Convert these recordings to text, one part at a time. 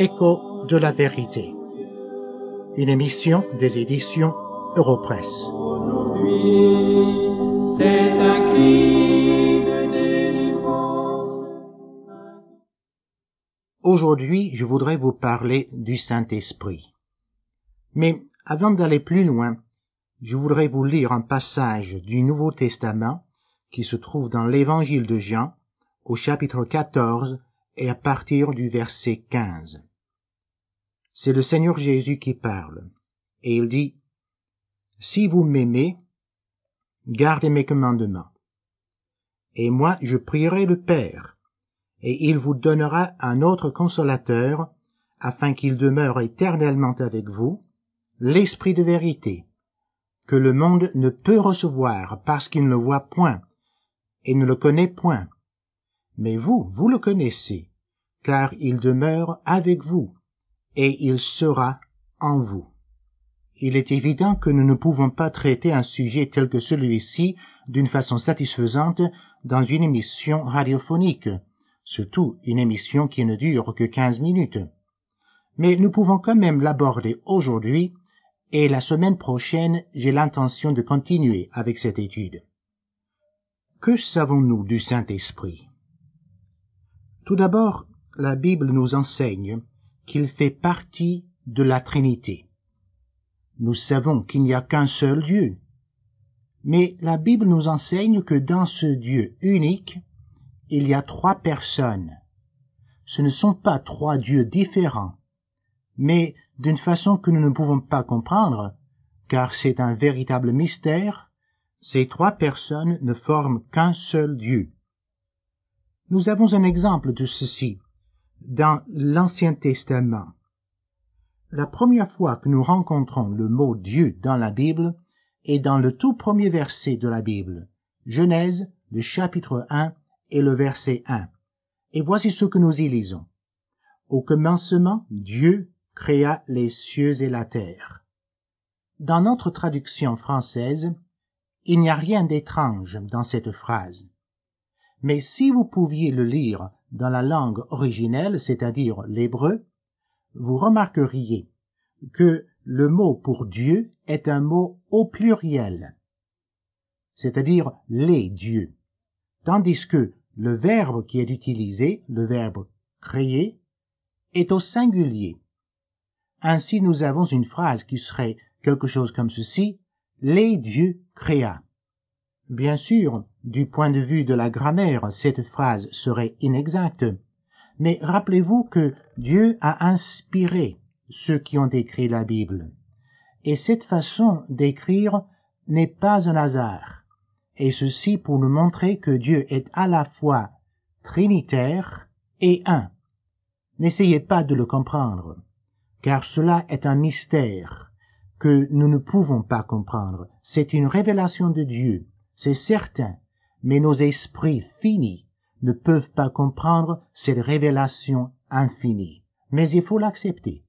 Écho de la vérité. Une émission des éditions Europresse. Aujourd'hui, je voudrais vous parler du Saint-Esprit. Mais avant d'aller plus loin, je voudrais vous lire un passage du Nouveau Testament qui se trouve dans l'Évangile de Jean au chapitre 14 et à partir du verset 15. C'est le Seigneur Jésus qui parle, et il dit, Si vous m'aimez, gardez mes commandements. Et moi je prierai le Père, et il vous donnera un autre consolateur, afin qu'il demeure éternellement avec vous, l'Esprit de vérité, que le monde ne peut recevoir parce qu'il ne le voit point, et ne le connaît point. Mais vous, vous le connaissez, car il demeure avec vous, et il sera en vous. Il est évident que nous ne pouvons pas traiter un sujet tel que celui-ci d'une façon satisfaisante dans une émission radiophonique, surtout une émission qui ne dure que quinze minutes. Mais nous pouvons quand même l'aborder aujourd'hui, et la semaine prochaine j'ai l'intention de continuer avec cette étude. Que savons-nous du Saint-Esprit? Tout d'abord, la Bible nous enseigne qu'il fait partie de la Trinité. Nous savons qu'il n'y a qu'un seul Dieu. Mais la Bible nous enseigne que dans ce Dieu unique, il y a trois personnes. Ce ne sont pas trois dieux différents, mais d'une façon que nous ne pouvons pas comprendre, car c'est un véritable mystère, ces trois personnes ne forment qu'un seul Dieu. Nous avons un exemple de ceci dans l'Ancien Testament. La première fois que nous rencontrons le mot Dieu dans la Bible est dans le tout premier verset de la Bible, Genèse, le chapitre 1 et le verset 1. Et voici ce que nous y lisons. Au commencement, Dieu créa les cieux et la terre. Dans notre traduction française, il n'y a rien d'étrange dans cette phrase. Mais si vous pouviez le lire dans la langue originelle, c'est-à-dire l'hébreu, vous remarqueriez que le mot pour Dieu est un mot au pluriel, c'est-à-dire les dieux, tandis que le verbe qui est utilisé, le verbe créer, est au singulier. Ainsi nous avons une phrase qui serait quelque chose comme ceci, les dieux créa. Bien sûr, du point de vue de la grammaire, cette phrase serait inexacte, mais rappelez-vous que Dieu a inspiré ceux qui ont écrit la Bible. Et cette façon d'écrire n'est pas un hasard, et ceci pour nous montrer que Dieu est à la fois trinitaire et un. N'essayez pas de le comprendre, car cela est un mystère que nous ne pouvons pas comprendre. C'est une révélation de Dieu, c'est certain, mais nos esprits finis ne peuvent pas comprendre cette révélation infinie. Mais il faut l'accepter.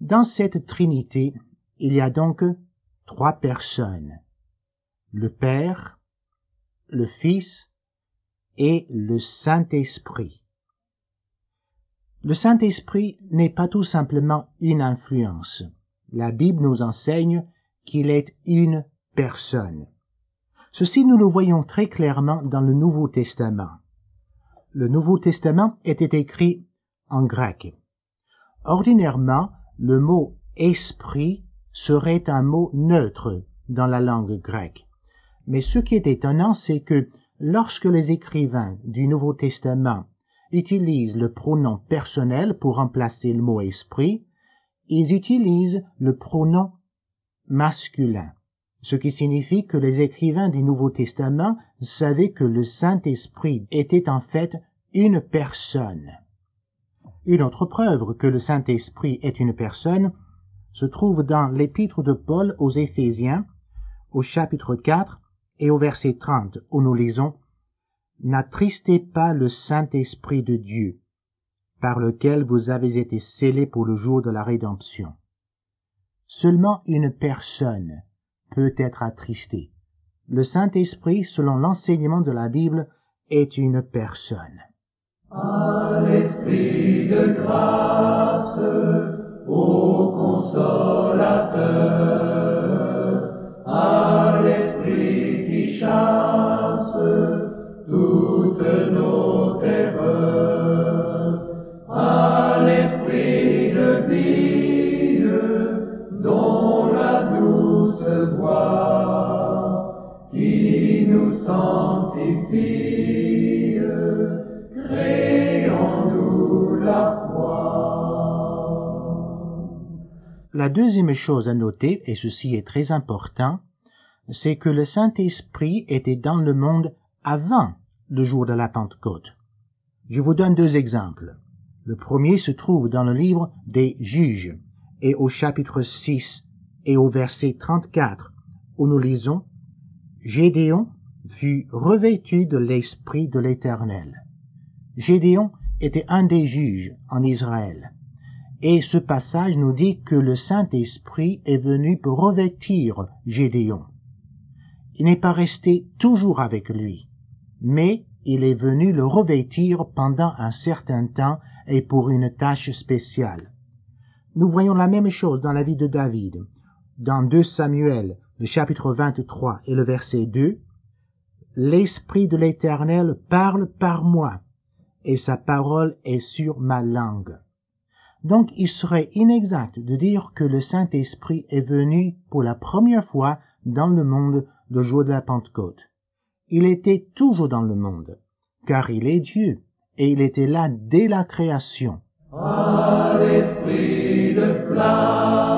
Dans cette Trinité, il y a donc trois personnes. Le Père, le Fils et le Saint-Esprit. Le Saint-Esprit n'est pas tout simplement une influence. La Bible nous enseigne qu'il est une personne. Ceci nous le voyons très clairement dans le Nouveau Testament. Le Nouveau Testament était écrit en grec. Ordinairement, le mot esprit serait un mot neutre dans la langue grecque. Mais ce qui est étonnant, c'est que lorsque les écrivains du Nouveau Testament utilisent le pronom personnel pour remplacer le mot esprit, ils utilisent le pronom masculin ce qui signifie que les écrivains du Nouveau Testament savaient que le Saint-Esprit était en fait une personne. Une autre preuve que le Saint-Esprit est une personne se trouve dans l'épître de Paul aux Éphésiens, au chapitre 4 et au verset 30, où nous lisons N'attristez pas le Saint-Esprit de Dieu, par lequel vous avez été scellés pour le jour de la rédemption. Seulement une personne peut être attristé. le Saint-Esprit, selon l'enseignement de la Bible, est une personne. La. La deuxième chose à noter, et ceci est très important, c'est que le Saint-Esprit était dans le monde avant le jour de la Pentecôte. Je vous donne deux exemples. Le premier se trouve dans le livre des Juges, et au chapitre 6 et au verset 34, où nous lisons Gédéon fut revêtu de l'Esprit de l'Éternel. Gédéon était un des juges en Israël. Et ce passage nous dit que le Saint-Esprit est venu pour revêtir Gédéon. Il n'est pas resté toujours avec lui, mais il est venu le revêtir pendant un certain temps et pour une tâche spéciale. Nous voyons la même chose dans la vie de David. Dans 2 Samuel, chapitre 23 et le verset 2, L'Esprit de l'Éternel parle par moi, et sa parole est sur ma langue. Donc il serait inexact de dire que le Saint-Esprit est venu pour la première fois dans le monde le jour de la Pentecôte. Il était toujours dans le monde, car il est Dieu, et il était là dès la création. Flamme,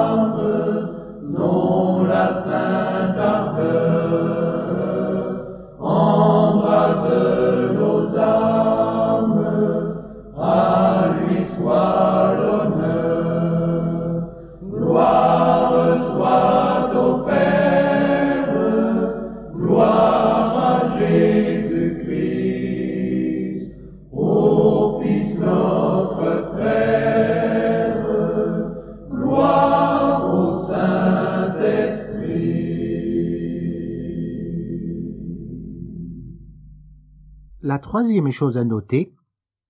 La troisième chose à noter,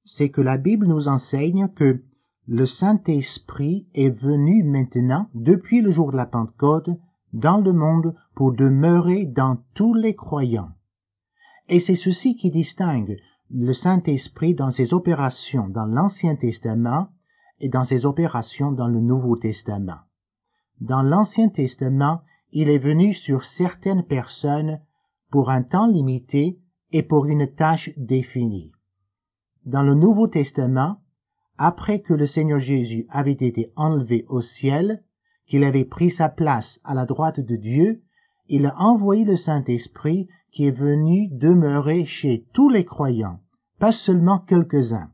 c'est que la Bible nous enseigne que le Saint-Esprit est venu maintenant, depuis le jour de la Pentecôte, dans le monde pour demeurer dans tous les croyants. Et c'est ceci qui distingue le Saint-Esprit dans ses opérations dans l'Ancien Testament et dans ses opérations dans le Nouveau Testament. Dans l'Ancien Testament, il est venu sur certaines personnes pour un temps limité et pour une tâche définie. Dans le Nouveau Testament, après que le Seigneur Jésus avait été enlevé au ciel, qu'il avait pris sa place à la droite de Dieu, il a envoyé le Saint-Esprit qui est venu demeurer chez tous les croyants, pas seulement quelques-uns.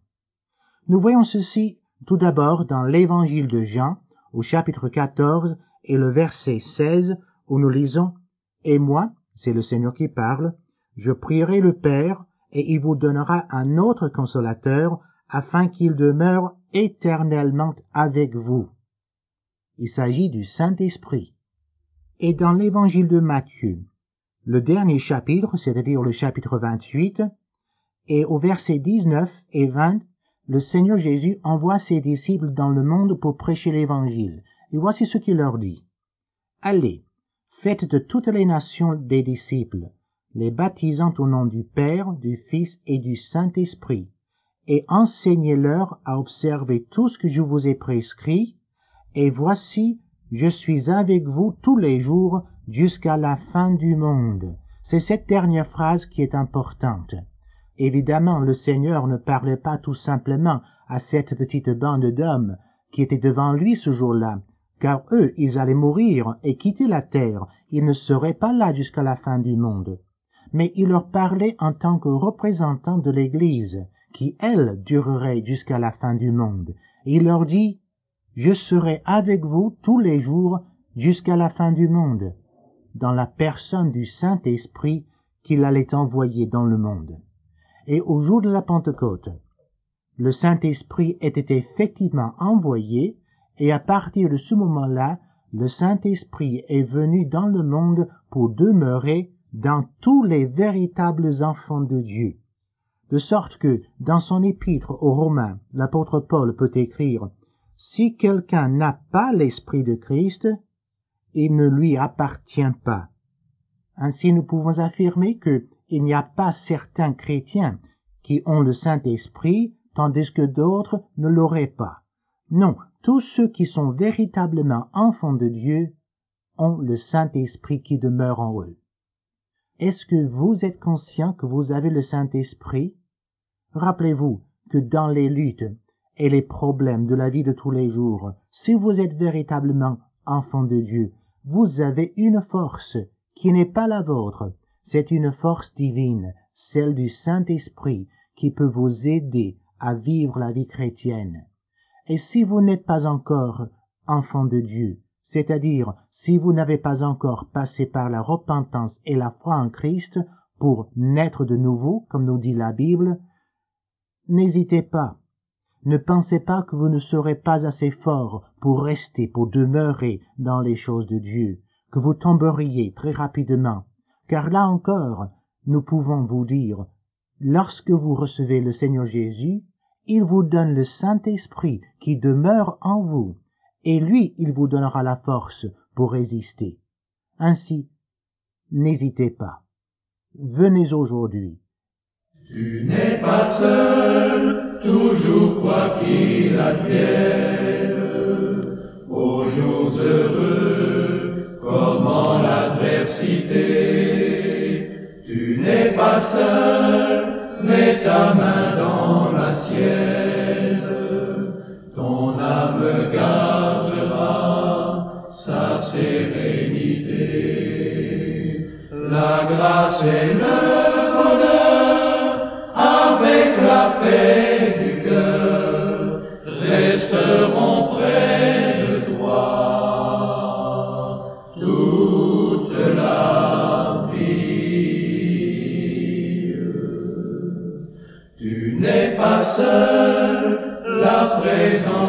Nous voyons ceci tout d'abord dans l'Évangile de Jean, au chapitre 14 et le verset 16, où nous lisons Et moi, c'est le Seigneur qui parle, je prierai le Père, et il vous donnera un autre consolateur, afin qu'il demeure éternellement avec vous. Il s'agit du Saint-Esprit. Et dans l'évangile de Matthieu, le dernier chapitre, c'est-à-dire le chapitre 28, et au verset 19 et 20, le Seigneur Jésus envoie ses disciples dans le monde pour prêcher l'évangile. Et voici ce qu'il leur dit. Allez, faites de toutes les nations des disciples, les baptisant au nom du Père, du Fils et du Saint-Esprit, et enseignez-leur à observer tout ce que je vous ai prescrit, et voici, je suis avec vous tous les jours jusqu'à la fin du monde. C'est cette dernière phrase qui est importante. Évidemment, le Seigneur ne parlait pas tout simplement à cette petite bande d'hommes qui étaient devant lui ce jour-là, car eux, ils allaient mourir et quitter la terre, ils ne seraient pas là jusqu'à la fin du monde. Mais il leur parlait en tant que représentants de l'Église, qui, elle, durerait jusqu'à la fin du monde. Il leur dit, Je serai avec vous tous les jours jusqu'à la fin du monde, dans la personne du Saint-Esprit qu'il allait envoyer dans le monde. Et au jour de la Pentecôte, le Saint-Esprit était effectivement envoyé, et à partir de ce moment-là, le Saint-Esprit est venu dans le monde pour demeurer dans tous les véritables enfants de Dieu. De sorte que, dans son épître aux Romains, l'apôtre Paul peut écrire Si quelqu'un n'a pas l'Esprit de Christ, il ne lui appartient pas. Ainsi nous pouvons affirmer qu'il n'y a pas certains chrétiens qui ont le Saint-Esprit, tandis que d'autres ne l'auraient pas. Non, tous ceux qui sont véritablement enfants de Dieu ont le Saint-Esprit qui demeure en eux. Est-ce que vous êtes conscient que vous avez le Saint-Esprit? Rappelez-vous que dans les luttes et les problèmes de la vie de tous les jours, si vous êtes véritablement enfant de Dieu, vous avez une force qui n'est pas la vôtre, c'est une force divine, celle du Saint-Esprit, qui peut vous aider à vivre la vie chrétienne. Et si vous n'êtes pas encore enfant de Dieu, c'est-à-dire si vous n'avez pas encore passé par la repentance et la foi en Christ pour naître de nouveau, comme nous dit la Bible, n'hésitez pas. Ne pensez pas que vous ne serez pas assez fort pour rester, pour demeurer dans les choses de Dieu, que vous tomberiez très rapidement, car là encore, nous pouvons vous dire, lorsque vous recevez le Seigneur Jésus, il vous donne le Saint-Esprit qui demeure en vous, et lui, il vous donnera la force pour résister. Ainsi, n'hésitez pas. Venez aujourd'hui. Tu n'es pas seul, toujours quoi qu'il advienne, aux jours heureux, comment l'adversité. Tu n'es pas seul, mets ta main dans la sienne, et le bonheur, avec la paix du cœur, resteront près de toi toute la vie. Tu n'es pas seul, la présence